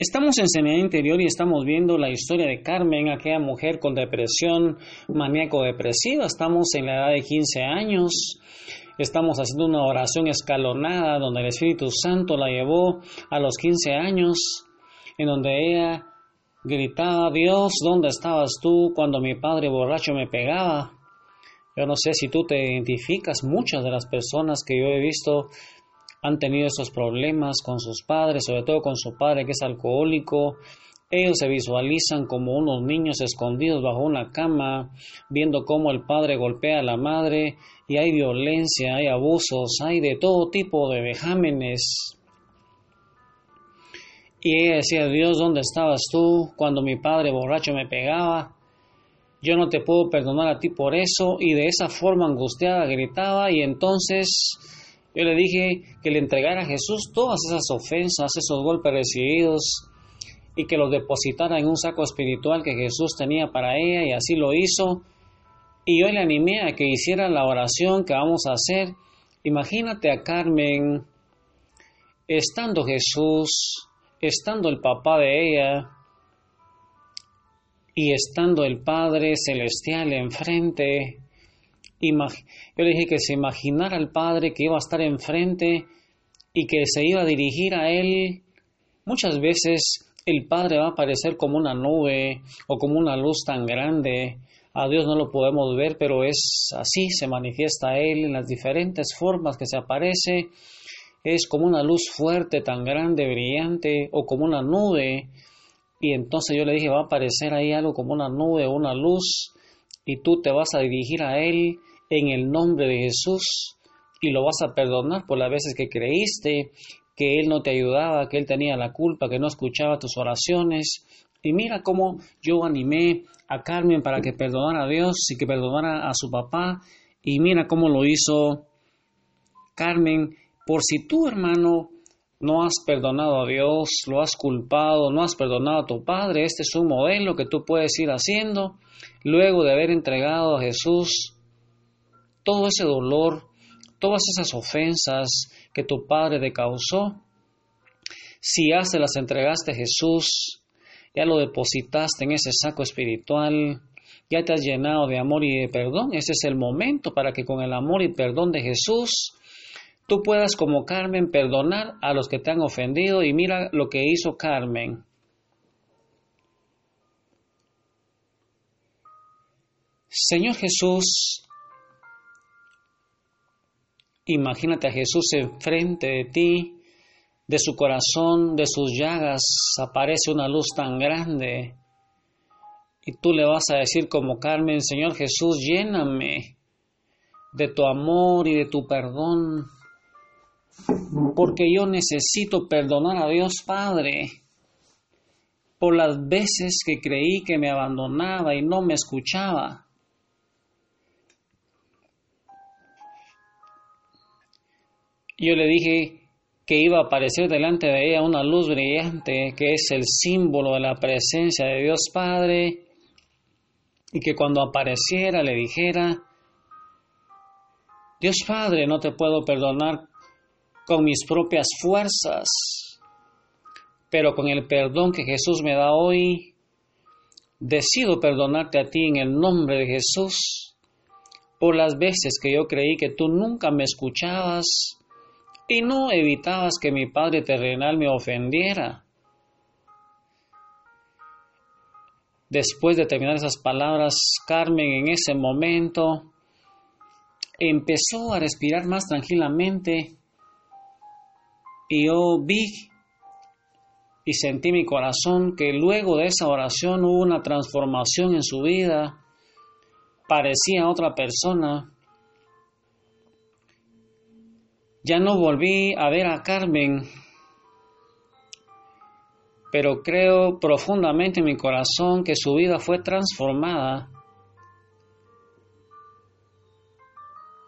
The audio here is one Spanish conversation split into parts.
Estamos en Semana Interior y estamos viendo la historia de Carmen, aquella mujer con depresión maníaco-depresiva. Estamos en la edad de 15 años. Estamos haciendo una oración escalonada donde el Espíritu Santo la llevó a los 15 años, en donde ella gritaba, Dios, ¿dónde estabas tú cuando mi padre borracho me pegaba? Yo no sé si tú te identificas, muchas de las personas que yo he visto han tenido esos problemas con sus padres, sobre todo con su padre que es alcohólico. Ellos se visualizan como unos niños escondidos bajo una cama, viendo cómo el padre golpea a la madre y hay violencia, hay abusos, hay de todo tipo de vejámenes. Y ella decía, Dios, ¿dónde estabas tú cuando mi padre borracho me pegaba? Yo no te puedo perdonar a ti por eso. Y de esa forma angustiada gritaba y entonces yo le dije que le entregara a Jesús todas esas ofensas, esos golpes recibidos y que los depositara en un saco espiritual que Jesús tenía para ella y así lo hizo. Y yo le animé a que hiciera la oración que vamos a hacer. Imagínate a Carmen estando Jesús, estando el papá de ella y estando el Padre Celestial enfrente yo le dije que se imaginara al Padre que iba a estar enfrente y que se iba a dirigir a Él. Muchas veces el Padre va a aparecer como una nube o como una luz tan grande. A Dios no lo podemos ver, pero es así, se manifiesta Él en las diferentes formas que se aparece. Es como una luz fuerte, tan grande, brillante, o como una nube. Y entonces yo le dije, va a aparecer ahí algo como una nube o una luz, y tú te vas a dirigir a Él en el nombre de Jesús y lo vas a perdonar por las veces que creíste que Él no te ayudaba, que Él tenía la culpa, que no escuchaba tus oraciones. Y mira cómo yo animé a Carmen para que perdonara a Dios y que perdonara a su papá. Y mira cómo lo hizo Carmen. Por si tú, hermano, no has perdonado a Dios, lo has culpado, no has perdonado a tu Padre, este es un modelo que tú puedes ir haciendo. Luego de haber entregado a Jesús todo ese dolor, todas esas ofensas que tu padre te causó, si ya se las entregaste a Jesús, ya lo depositaste en ese saco espiritual, ya te has llenado de amor y de perdón, ese es el momento para que con el amor y perdón de Jesús tú puedas como Carmen perdonar a los que te han ofendido y mira lo que hizo Carmen. Señor Jesús, Imagínate a Jesús enfrente de ti, de su corazón, de sus llagas, aparece una luz tan grande. Y tú le vas a decir como Carmen, Señor Jesús, lléname de tu amor y de tu perdón, porque yo necesito perdonar a Dios Padre por las veces que creí que me abandonaba y no me escuchaba. Yo le dije que iba a aparecer delante de ella una luz brillante que es el símbolo de la presencia de Dios Padre y que cuando apareciera le dijera, Dios Padre, no te puedo perdonar con mis propias fuerzas, pero con el perdón que Jesús me da hoy, decido perdonarte a ti en el nombre de Jesús por las veces que yo creí que tú nunca me escuchabas y no evitabas que mi Padre terrenal me ofendiera. Después de terminar esas palabras, Carmen en ese momento empezó a respirar más tranquilamente y yo vi y sentí mi corazón que luego de esa oración hubo una transformación en su vida, parecía otra persona, ya no volví a ver a Carmen, pero creo profundamente en mi corazón que su vida fue transformada.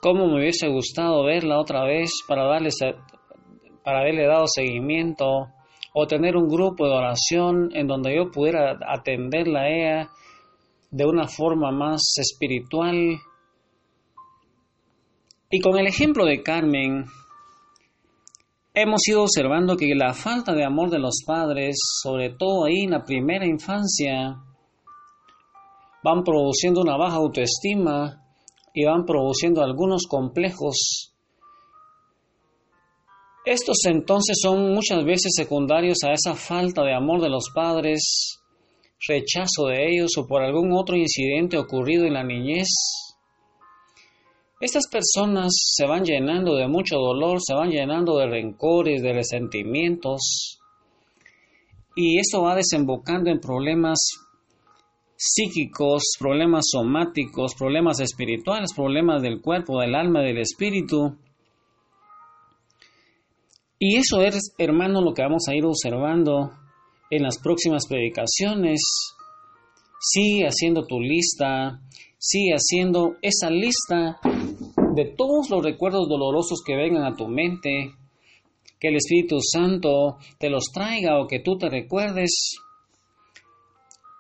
Cómo me hubiese gustado verla otra vez para darle, para haberle dado seguimiento o tener un grupo de oración en donde yo pudiera atenderla a ella de una forma más espiritual. Y con el ejemplo de Carmen, hemos ido observando que la falta de amor de los padres, sobre todo ahí en la primera infancia, van produciendo una baja autoestima y van produciendo algunos complejos. Estos entonces son muchas veces secundarios a esa falta de amor de los padres, rechazo de ellos o por algún otro incidente ocurrido en la niñez. Estas personas se van llenando de mucho dolor, se van llenando de rencores, de resentimientos, y eso va desembocando en problemas psíquicos, problemas somáticos, problemas espirituales, problemas del cuerpo, del alma, del espíritu. Y eso es, hermano, lo que vamos a ir observando en las próximas predicaciones. Sigue haciendo tu lista, sigue haciendo esa lista de todos los recuerdos dolorosos que vengan a tu mente, que el Espíritu Santo te los traiga o que tú te recuerdes.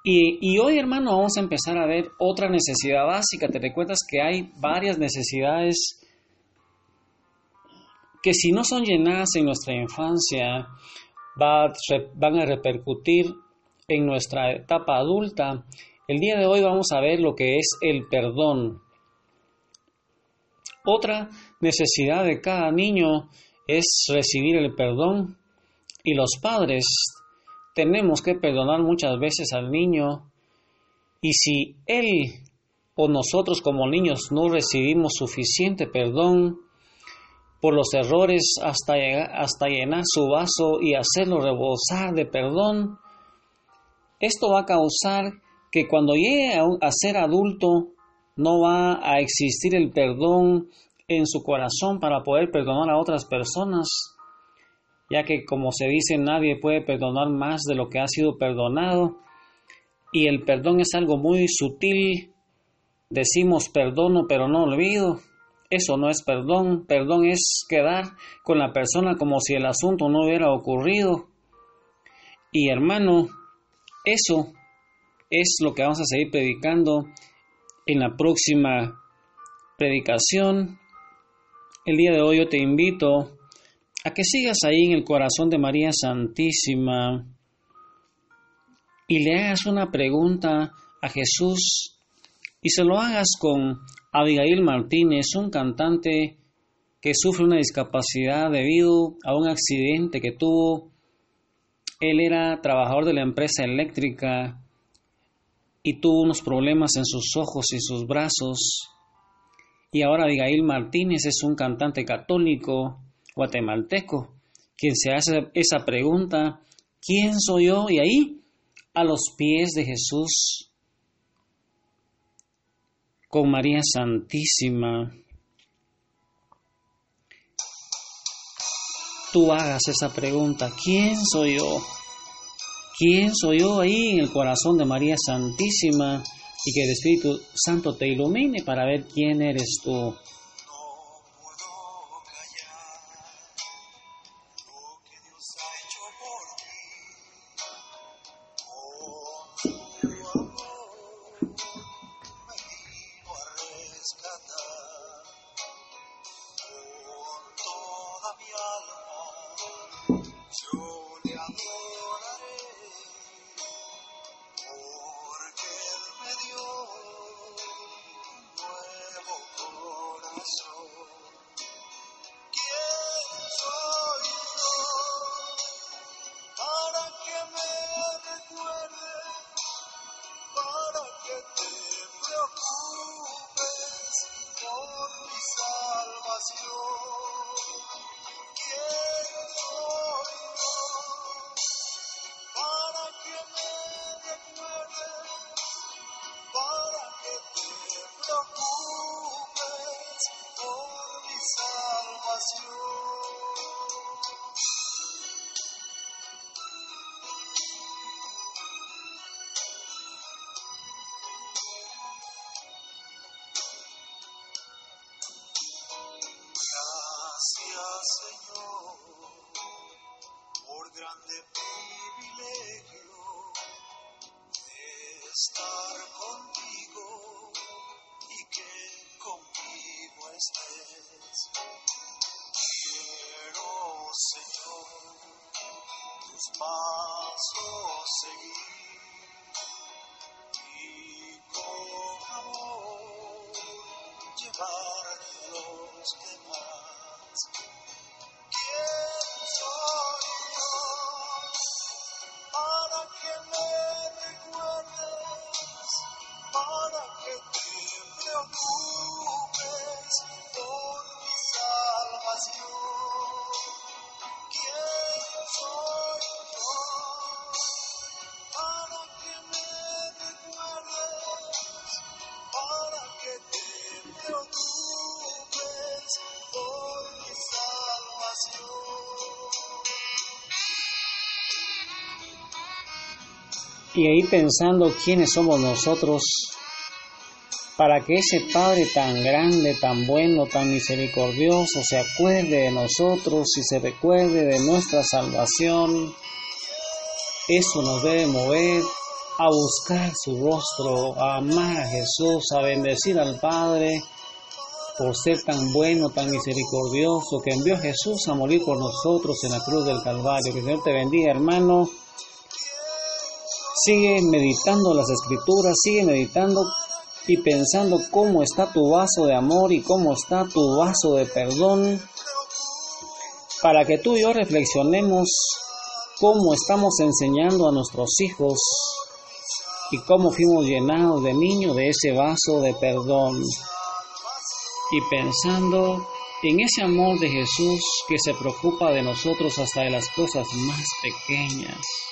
Y, hoy, hermano, vamos a empezar a ver otra necesidad básica. Te recuerdas que hay varias necesidades que si no son llenadas en nuestra infancia, van a repercutir en nuestra etapa adulta. El día de hoy vamos a ver lo que es el perdón. Otra necesidad de cada niño es recibir el perdón y los padres tenemos que perdonar muchas veces al niño y si él o nosotros como niños no recibimos suficiente perdón, por los errores hasta, hasta llenar su vaso y hacerlo rebosar de perdón, esto va a causar que cuando llegue a, ser adulto no va a existir el perdón en su corazón para poder perdonar a otras personas, ya que como se dice nadie puede perdonar más de lo que ha sido perdonado, y el perdón es algo muy sutil, decimos perdono pero no olvido, eso no es perdón. Perdón es quedar con la persona como si el asunto no hubiera ocurrido. Y hermano, eso es lo que vamos a seguir predicando en la próxima predicación. El día de hoy yo te invito a que sigas ahí en el corazón de María Santísima y le hagas una pregunta a Jesús y se lo hagas con Abigail Martínez, un cantante que sufre una discapacidad debido a un accidente que tuvo. Él era trabajador de la empresa eléctrica y tuvo unos problemas en sus ojos y sus brazos. Y ahora Abigail Martínez es un cantante católico guatemalteco quien se hace esa pregunta, ¿quién soy yo? Y ahí, a los pies de Jesús, con María Santísima, tú hagas esa pregunta, ¿quién soy yo? ¿Quién soy yo ahí en el corazón de María Santísima? Y que el Espíritu Santo te ilumine para ver quién eres tú. Thank you. the Y ahí pensando quiénes somos nosotros para que ese Padre tan grande, tan bueno, tan misericordioso se acuerde de nosotros y se recuerde de nuestra salvación. Eso nos debe mover a buscar su rostro, a amar a Jesús, a bendecir al Padre por ser tan bueno, tan misericordioso, que envió a Jesús a morir por nosotros en la cruz del Calvario. Que el Señor te bendiga, hermano. Sigue meditando las escrituras, sigue meditando y pensando cómo está tu vaso de amor y cómo está tu vaso de perdón, para que tú y yo reflexionemos cómo estamos enseñando a nuestros hijos y cómo fuimos llenados de niño de ese vaso de perdón. Y pensando en ese amor de Jesús que se preocupa de nosotros hasta de las cosas más pequeñas.